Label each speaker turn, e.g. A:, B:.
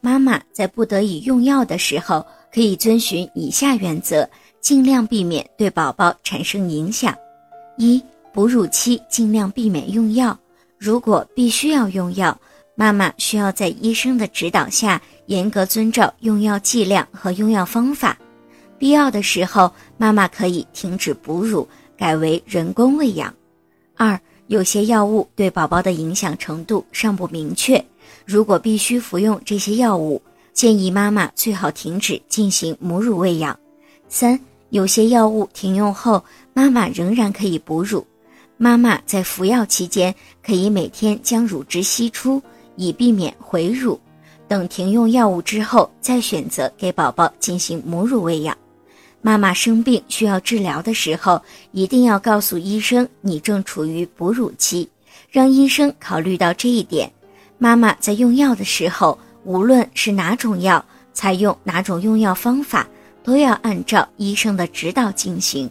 A: 妈妈在不得已用药的时候，可以遵循以下原则，尽量避免对宝宝产生影响：一、哺乳期尽量避免用药，如果必须要用药，妈妈需要在医生的指导下，严格遵照用药剂量和用药方法。必要的时候，妈妈可以停止哺乳，改为人工喂养。二、有些药物对宝宝的影响程度尚不明确。如果必须服用这些药物，建议妈妈最好停止进行母乳喂养。三、有些药物停用后，妈妈仍然可以哺乳。妈妈在服药期间，可以每天将乳汁吸出，以避免回乳。等停用药物之后，再选择给宝宝进行母乳喂养。妈妈生病需要治疗的时候，一定要告诉医生你正处于哺乳期，让医生考虑到这一点。妈妈在用药的时候，无论是哪种药，采用哪种用药方法，都要按照医生的指导进行。